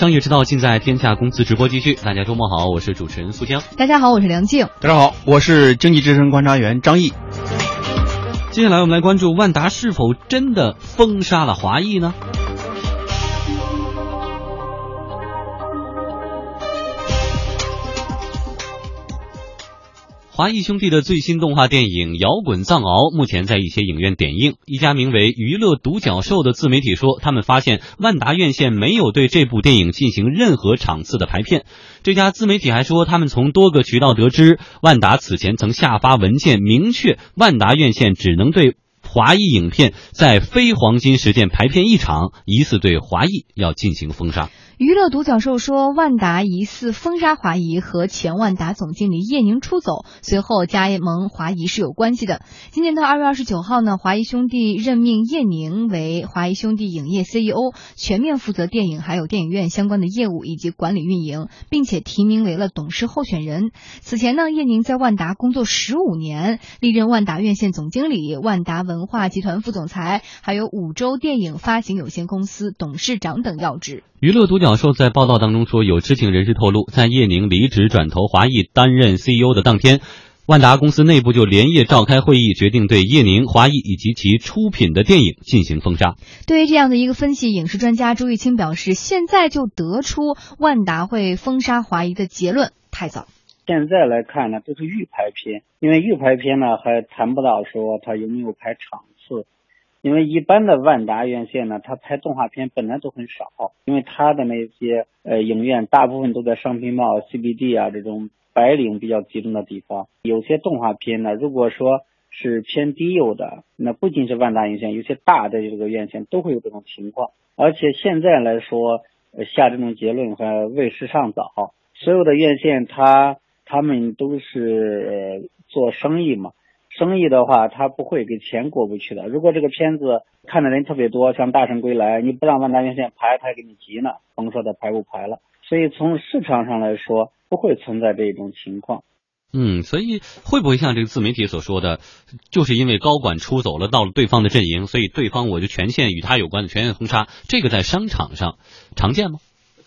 商业之道尽在天下公司直播继续。大家周末好，我是主持人苏江。大家好，我是梁静。大家好，我是经济之声观察员张毅。接下来我们来关注万达是否真的封杀了华谊呢？华谊兄弟的最新动画电影《摇滚藏獒》目前在一些影院点映。一家名为“娱乐独角兽”的自媒体说，他们发现万达院线没有对这部电影进行任何场次的排片。这家自媒体还说，他们从多个渠道得知，万达此前曾下发文件，明确万达院线只能对华谊影片在非黄金时间排片一场，疑似对华谊要进行封杀。娱乐独角兽说，万达疑似封杀华谊和前万达总经理叶宁出走，随后加盟华谊是有关系的。今年的二月二十九号呢，华谊兄弟任命叶宁为华谊兄弟影业 CEO，全面负责电影还有电影院相关的业务以及管理运营，并且提名为了董事候选人。此前呢，叶宁在万达工作十五年，历任万达院线总经理、万达文化集团副总裁，还有五洲电影发行有限公司董事长等要职。娱乐独角兽在报道当中说，有知情人士透露，在叶宁离职转投华谊担任 CEO 的当天，万达公司内部就连夜召开会议，决定对叶宁、华谊以及其出品的电影进行封杀。对于这样的一个分析，影视专家朱玉清表示，现在就得出万达会封杀华谊的结论太早。现在来看呢，这是预排片，因为预排片呢还谈不到说它有没有排场次。因为一般的万达院线呢，它拍动画片本来都很少，因为它的那些呃影院大部分都在商品贸 CBD 啊这种白领比较集中的地方。有些动画片呢，如果说是偏低幼的，那不仅是万达院线，有些大的这个院线都会有这种情况。而且现在来说，下这种结论还为时尚早。所有的院线，它他们都是做生意嘛。生意的话，他不会给钱过不去的。如果这个片子看的人特别多，像《大圣归来》，你不让万达院线排，他还给你急呢。甭说他排不排了。所以从市场上来说，不会存在这种情况。嗯，所以会不会像这个自媒体所说的，就是因为高管出走了，到了对方的阵营，所以对方我就全线与他有关的全线封杀？这个在商场上常见吗？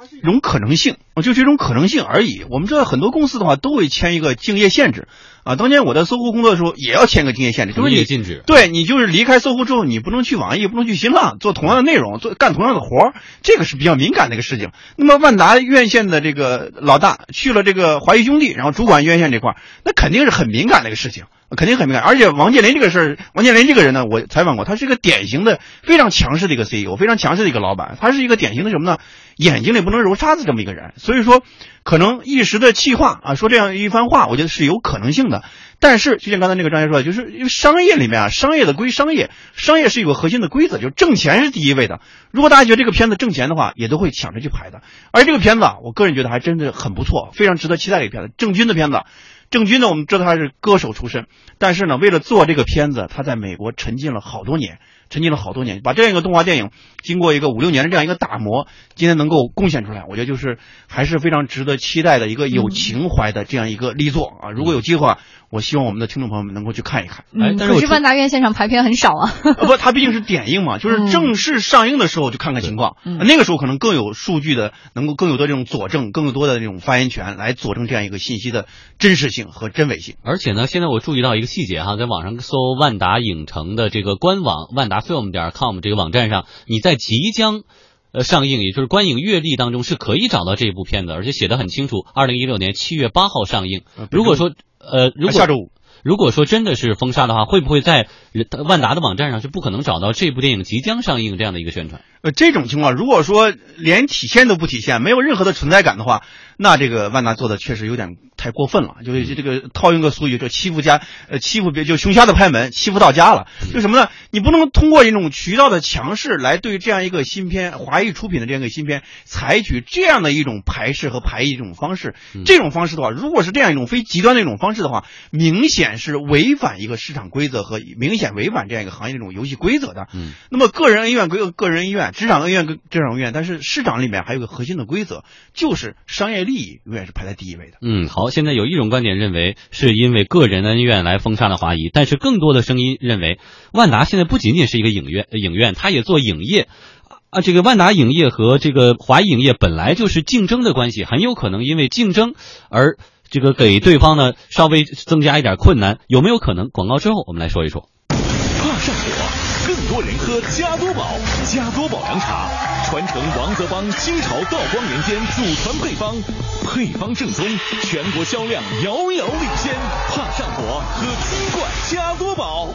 它是一种可能性，就是一种可能性而已。我们知道很多公司的话都会签一个竞业限制。啊，当年我在搜狐工作的时候，也要签个竞业限制，就是你禁止。对你就是离开搜狐之后，你不能去网易，不能去新浪做同样的内容，做干同样的活儿，这个是比较敏感的一个事情。那么万达院线的这个老大去了这个华谊兄弟，然后主管院线这块儿，那肯定是很敏感的一个事情，肯定很敏感。而且王健林这个事儿，王健林这个人呢，我采访过，他是一个典型的非常强势的一个 CEO，非常强势的一个老板，他是一个典型的什么呢？眼睛里不能揉沙子这么一个人。所以说，可能一时的气话啊，说这样一番话，我觉得是有可能性的。但是，就像刚才那个专家说的，就是因为商业里面啊，商业的归商业，商业是有个核心的规则，就挣钱是第一位的。如果大家觉得这个片子挣钱的话，也都会抢着去拍的。而这个片子啊，我个人觉得还真的很不错，非常值得期待的一个片子。郑钧的片子，郑钧呢，我们知道他是歌手出身，但是呢，为了做这个片子，他在美国沉浸了好多年。沉浸了好多年，把这样一个动画电影，经过一个五六年的这样一个打磨，今天能够贡献出来，我觉得就是还是非常值得期待的一个有情怀的这样一个力作啊！如果有机会，我希望我们的听众朋友们能够去看一看。哎，可是万达院线上排片很少啊。不，它毕竟是点映嘛，就是正式上映的时候就看看情况，那个时候可能更有数据的，能够更有的这种佐证，更多的这种发言权来佐证这样一个信息的真实性和真伪性。而且呢，现在我注意到一个细节哈，在网上搜万达影城的这个官网万达。Film 点 com 这个网站上，你在即将呃上映，也就是观影阅历当中是可以找到这部片子，而且写的很清楚，二零一六年七月八号上映。如果说呃，如果下周五。如果说真的是封杀的话，会不会在万达的网站上是不可能找到这部电影即将上映这样的一个宣传？呃，这种情况，如果说连体现都不体现，没有任何的存在感的话，那这个万达做的确实有点太过分了。就是这个套用个俗语，就欺负家，呃，欺负别就熊瞎子拍门，欺负到家了。就什么呢？你不能通过一种渠道的强势来对这样一个新片，华谊出品的这样一个新片，采取这样的一种排斥和排异这种方式。这种方式的话，如果是这样一种非极端的一种方式的话，明显是违反一个市场规则和明显违反这样一个行业这种游戏规则的。嗯，那么个人恩怨归个人恩怨。职场恩怨跟职场恩怨，但是市场里面还有个核心的规则，就是商业利益永远是排在第一位的。嗯，好，现在有一种观点认为是因为个人恩怨来封杀了华谊，但是更多的声音认为，万达现在不仅仅是一个影院，影院它也做影业，啊，这个万达影业和这个华谊影业本来就是竞争的关系，很有可能因为竞争而这个给对方呢稍微增加一点困难，有没有可能？广告之后我们来说一说。怕上火，更多人喝加多宝，加多宝凉茶传承王泽邦清朝道光年间祖传配方，配方正宗，全国销量遥遥领先。怕上火，喝金冠加多宝。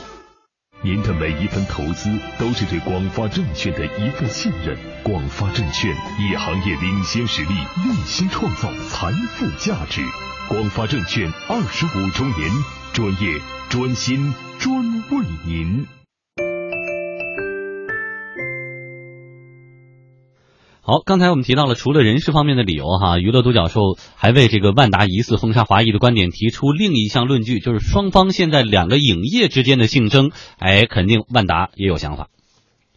您的每一分投资都是对广发证券的一份信任。广发证券以行业领先实力，用心创造财富价值。广发证券二十五周年，专业、专心、专为您。好，刚才我们提到了，除了人事方面的理由，哈，娱乐独角兽还为这个万达疑似封杀华谊的观点提出另一项论据，就是双方现在两个影业之间的竞争，哎，肯定万达也有想法。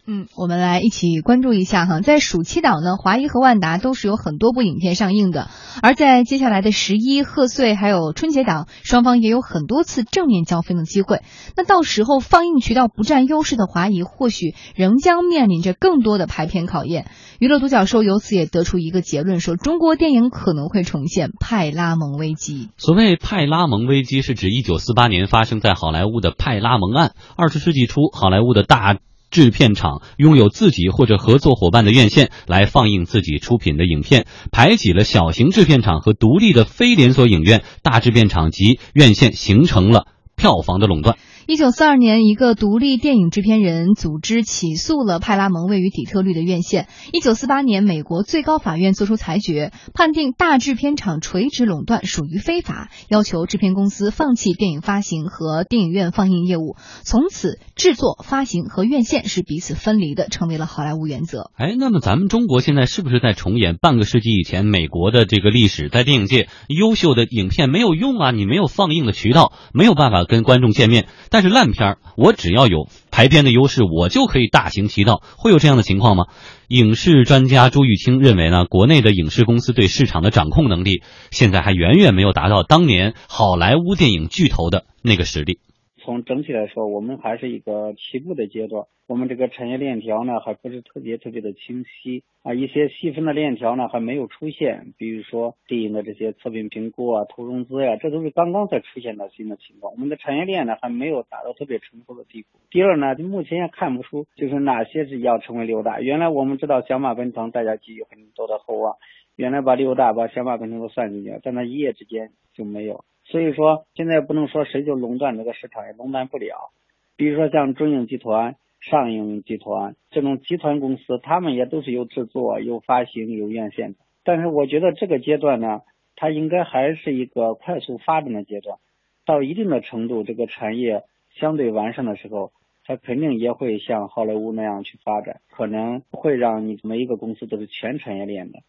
嗯，我们来一起关注一下哈，在暑期档呢，华谊和万达都是有很多部影片上映的，而在接下来的十一贺岁还有春节档，双方也有很多次正面交锋的机会。那到时候放映渠道不占优势的华谊，或许仍将面临着更多的排片考验。娱乐独角兽由此也得出一个结论，说中国电影可能会重现派拉蒙危机。所谓派拉蒙危机，是指一九四八年发生在好莱坞的派拉蒙案。二十世纪初，好莱坞的大制片厂拥有自己或者合作伙伴的院线来放映自己出品的影片，排挤了小型制片厂和独立的非连锁影院，大制片厂及院线形成了票房的垄断。一九四二年，一个独立电影制片人组织起诉了派拉蒙位于底特律的院线。一九四八年，美国最高法院作出裁决，判定大制片厂垂直垄断属于非法，要求制片公司放弃电影发行和电影院放映业务。从此，制作、发行和院线是彼此分离的，成为了好莱坞原则。哎，那么咱们中国现在是不是在重演半个世纪以前美国的这个历史？在电影界，优秀的影片没有用啊，你没有放映的渠道，没有办法跟观众见面。但但是烂片儿，我只要有排片的优势，我就可以大行其道。会有这样的情况吗？影视专家朱玉清认为呢，国内的影视公司对市场的掌控能力，现在还远远没有达到当年好莱坞电影巨头的那个实力。从整体来说，我们还是一个起步的阶段，我们这个产业链条呢，还不是特别特别的清晰啊，一些细分的链条呢还没有出现，比如说对应的这些测评评估啊、投融资呀，这都是刚刚才出现的新的情况。我们的产业链呢还没有达到特别成熟的地步。第二呢，目前也看不出就是哪些是要成为六大。原来我们知道小马奔腾，大家寄予很多的厚望，原来把六大把小马奔腾都算进去，但它一夜之间就没有。所以说，现在不能说谁就垄断这个市场，也垄断不了。比如说像中影集团、上影集团这种集团公司，他们也都是有制作、有发行、有院线的。但是我觉得这个阶段呢，它应该还是一个快速发展的阶段。到一定的程度，这个产业相对完善的时候，它肯定也会像好莱坞那样去发展，可能会让你每一个公司都是全产业链的。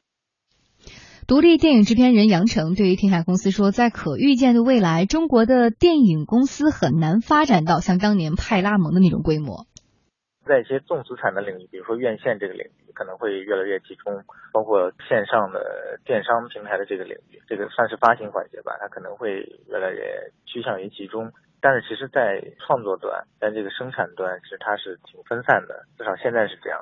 独立电影制片人杨成对于天下公司说，在可预见的未来，中国的电影公司很难发展到像当年派拉蒙的那种规模。在一些重资产的领域，比如说院线这个领域，可能会越来越集中，包括线上的电商平台的这个领域，这个算是发行环节吧，它可能会越来越趋向于集中。但是其实，在创作端，在这个生产端，其实它是挺分散的，至少现在是这样。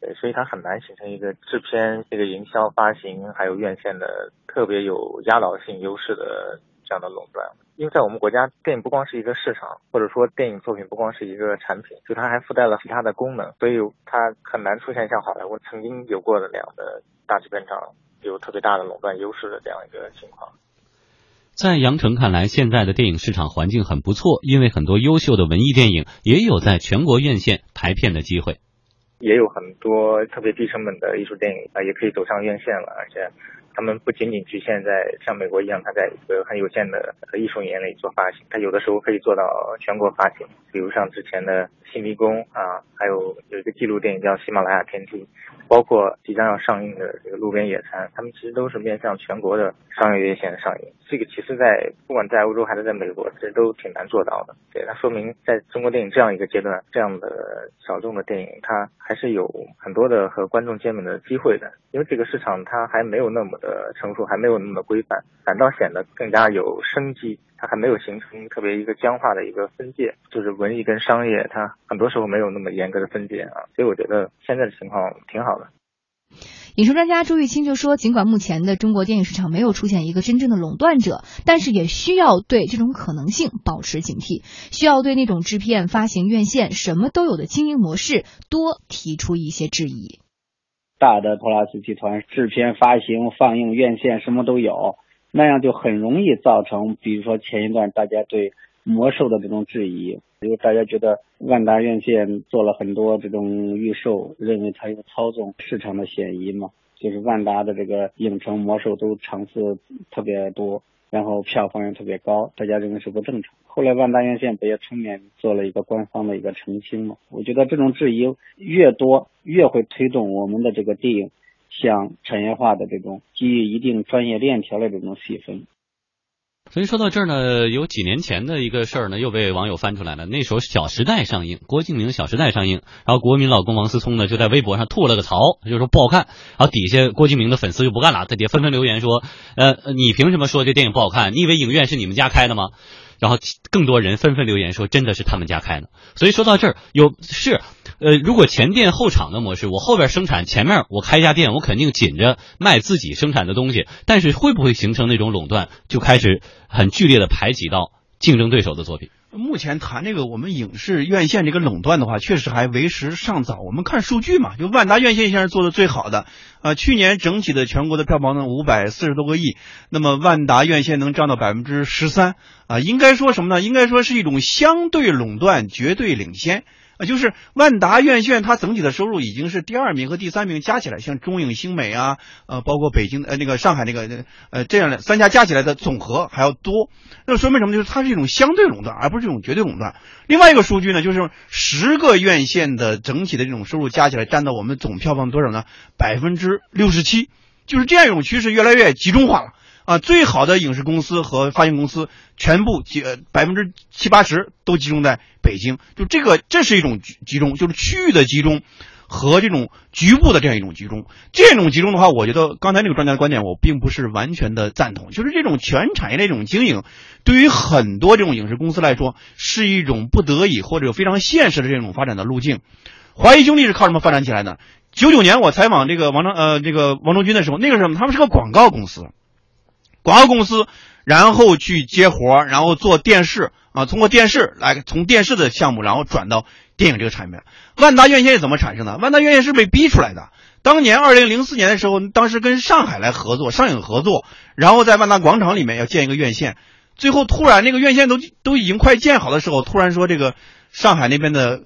对，所以它很难形成一个制片、这个营销、发行还有院线的特别有压倒性优势的这样的垄断。因为在我们国家，电影不光是一个市场，或者说电影作品不光是一个产品，就它还附带了其他的功能，所以它很难出现像好莱坞曾经有过的那样的大制片厂有特别大的垄断优势的这样一个情况。在杨成看来，现在的电影市场环境很不错，因为很多优秀的文艺电影也有在全国院线排片的机会。也有很多特别低成本的艺术电影啊，也可以走上院线了，而且他们不仅仅局限在像美国一样，它在一个很有限的艺术年里做发行，它有的时候可以做到全国发行，比如像之前的《新迷宫》啊，还有有一个纪录电影叫《喜马拉雅天梯》。包括即将要上映的这个《路边野餐》，他们其实都是面向全国的商业院线上映。这个其实，在不管在欧洲还是在美国，其实都挺难做到的。对，它说明在中国电影这样一个阶段，这样的小众的电影，它还是有很多的和观众见面的机会的。因为这个市场它还没有那么的呃成熟还没有那么规范，反倒显得更加有生机。它还没有形成特别一个僵化的一个分界，就是文艺跟商业，它很多时候没有那么严格的分界啊。所以我觉得现在的情况挺好的。影视专家朱玉清就说，尽管目前的中国电影市场没有出现一个真正的垄断者，但是也需要对这种可能性保持警惕，需要对那种制片、发行、院线什么都有的经营模式多提出一些质疑。大的托拉斯集团制片、发行、放映、院线什么都有，那样就很容易造成，比如说前一段大家对魔兽的这种质疑，因为大家觉得万达院线做了很多这种预售，认为它有操纵市场的嫌疑嘛，就是万达的这个影城魔兽都场次特别多，然后票房也特别高，大家认为是不正常。后来万达院线不也出面做了一个官方的一个澄清嘛？我觉得这种质疑越多，越会推动我们的这个电影向产业化的这种基于一定专业链条的这种细分。所以说到这儿呢，有几年前的一个事儿呢，又被网友翻出来了。那时候《小时代》上映，郭敬明《小时代》上映，然后国民老公王思聪呢就在微博上吐了个槽，就说不好看。然后底下郭敬明的粉丝就不干了，在底下纷纷留言说：“呃，你凭什么说这电影不好看？你以为影院是你们家开的吗？”然后更多人纷纷留言说：“真的是他们家开的。”所以说到这儿，有是，呃，如果前店后厂的模式，我后边生产，前面我开一家店，我肯定紧着卖自己生产的东西。但是会不会形成那种垄断，就开始很剧烈的排挤到竞争对手的作品？目前谈这个我们影视院线这个垄断的话，确实还为时尚早。我们看数据嘛，就万达院线现在做的最好的。啊，去年整体的全国的票房呢五百四十多个亿，那么万达院线能占到百分之十三啊，应该说什么呢？应该说是一种相对垄断，绝对领先。啊，就是万达院线，它整体的收入已经是第二名和第三名加起来，像中影、星美啊，呃，包括北京呃那个上海那个呃这样的三家加起来的总和还要多，那说明什么？就是它是一种相对垄断，而不是这种绝对垄断。另外一个数据呢，就是十个院线的整体的这种收入加起来占到我们总票房多少呢？百分之六十七，就是这样一种趋势越来越集中化了。啊，最好的影视公司和发行公司全部集百分之七八十都集中在北京，就这个这是一种集集中，就是区域的集中和这种局部的这样一种集中。这种集中的话，我觉得刚才那个专家的观点我并不是完全的赞同。就是这种全产业的这种经营，对于很多这种影视公司来说是一种不得已或者非常现实的这种发展的路径。华谊兄弟是靠什么发展起来的？九九年我采访这个王章呃这个王中军的时候，那个时候他们是个广告公司。广告公司，然后去接活然后做电视啊，通过电视来从电视的项目，然后转到电影这个产业。万达院线是怎么产生的？万达院线是被逼出来的。当年二零零四年的时候，当时跟上海来合作，上影合作，然后在万达广场里面要建一个院线，最后突然那个院线都都已经快建好的时候，突然说这个上海那边的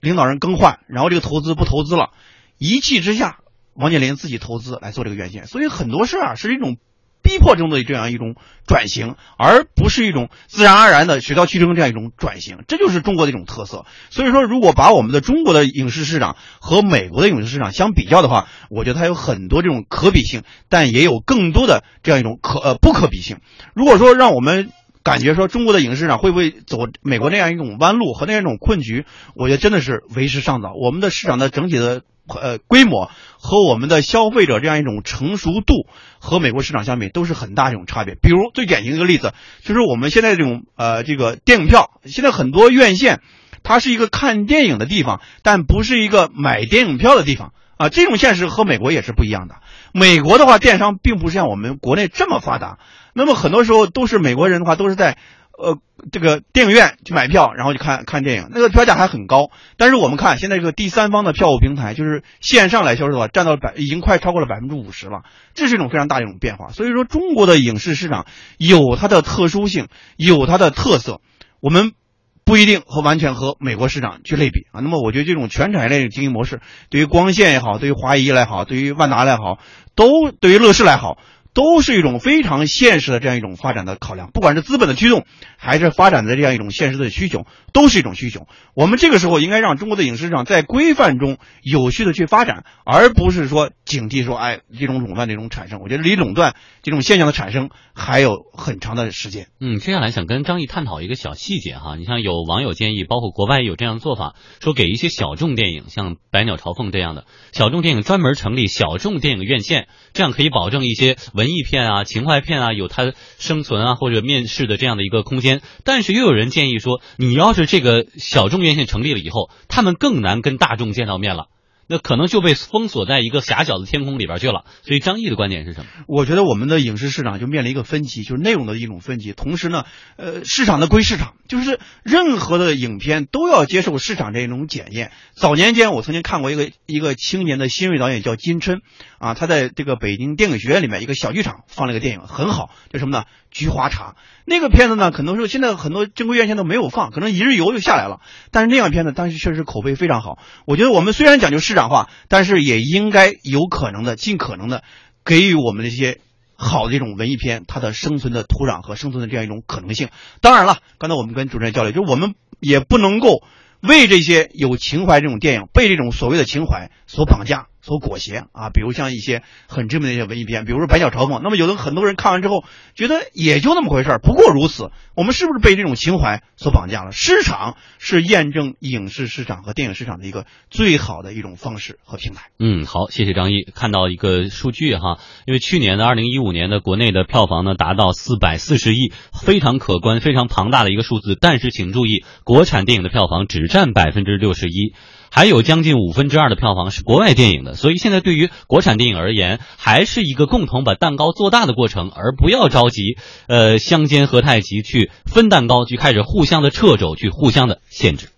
领导人更换，然后这个投资不投资了，一气之下，王健林自己投资来做这个院线。所以很多事啊是一种。逼迫中的这样一种转型，而不是一种自然而然的水到渠成这样一种转型，这就是中国的一种特色。所以说，如果把我们的中国的影视市场和美国的影视市场相比较的话，我觉得它有很多这种可比性，但也有更多的这样一种可呃不可比性。如果说让我们感觉说中国的影视市场会不会走美国那样一种弯路和那样一种困局，我觉得真的是为时尚早。我们的市场的整体的。呃，规模和我们的消费者这样一种成熟度和美国市场相比都是很大一种差别。比如最典型的一个例子，就是我们现在这种呃这个电影票，现在很多院线，它是一个看电影的地方，但不是一个买电影票的地方啊。这种现实和美国也是不一样的。美国的话，电商并不是像我们国内这么发达，那么很多时候都是美国人的话都是在。呃，这个电影院去买票，然后去看看电影，那个票价还很高。但是我们看现在这个第三方的票务平台，就是线上来销售的话，占到百已经快超过了百分之五十了，这是一种非常大的一种变化。所以说，中国的影视市场有它的特殊性，有它的特色，我们不一定和完全和美国市场去类比啊。那么，我觉得这种全产业链经营模式，对于光线也好，对于华谊来好，对于万达来好，都对于乐视来好。都是一种非常现实的这样一种发展的考量。不管是资本的驱动，还是发展的这样一种现实的需求，都是一种需求。我们这个时候应该让中国的影视市场在规范中有序的去发展，而不是说警惕说，哎，这种垄断这种产生。我觉得离垄断这种现象的产生还有很长的时间。嗯，接下来想跟张毅探讨一个小细节哈，你像有网友建议，包括国外有这样的做法，说给一些小众电影，像《百鸟朝凤》这样的小众电影，专门成立小众电影院线，这样可以保证一些文文艺片啊、情怀片啊有它生存啊或者面试的这样的一个空间。但是又有人建议说，你要是这个小众院线成立了以后，他们更难跟大众见到面了。那可能就被封锁在一个狭小的天空里边去了。所以张毅的观点是什么？我觉得我们的影视市场就面临一个分歧，就是内容的一种分歧。同时呢，呃，市场的归市场，就是任何的影片都要接受市场这种检验。早年间，我曾经看过一个一个青年的新锐导演叫金琛，啊，他在这个北京电影学院里面一个小剧场放了一个电影，很好，叫什么呢？菊花茶。那个片子呢，可能说现在很多正规院线都没有放，可能一日游就下来了。但是那样片子当时确实口碑非常好。我觉得我们虽然讲究市场化，但是也应该有可能的、尽可能的给予我们这些好的这种文艺片它的生存的土壤和生存的这样一种可能性。当然了，刚才我们跟主持人交流，就是我们也不能够为这些有情怀这种电影被这种所谓的情怀所绑架。所裹挟啊，比如像一些很知名的一些文艺片，比如说《百鸟朝凤》，那么有的很多人看完之后觉得也就那么回事儿，不过如此。我们是不是被这种情怀所绑架了？市场是验证影视市场和电影市场的一个最好的一种方式和平台。嗯，好，谢谢张毅。看到一个数据哈，因为去年的二零一五年的国内的票房呢达到四百四十亿，非常可观、非常庞大的一个数字。但是请注意，国产电影的票房只占百分之六十一。还有将近五分之二的票房是国外电影的，所以现在对于国产电影而言，还是一个共同把蛋糕做大的过程，而不要着急，呃，相煎何太急去分蛋糕，去开始互相的掣肘，去互相的限制。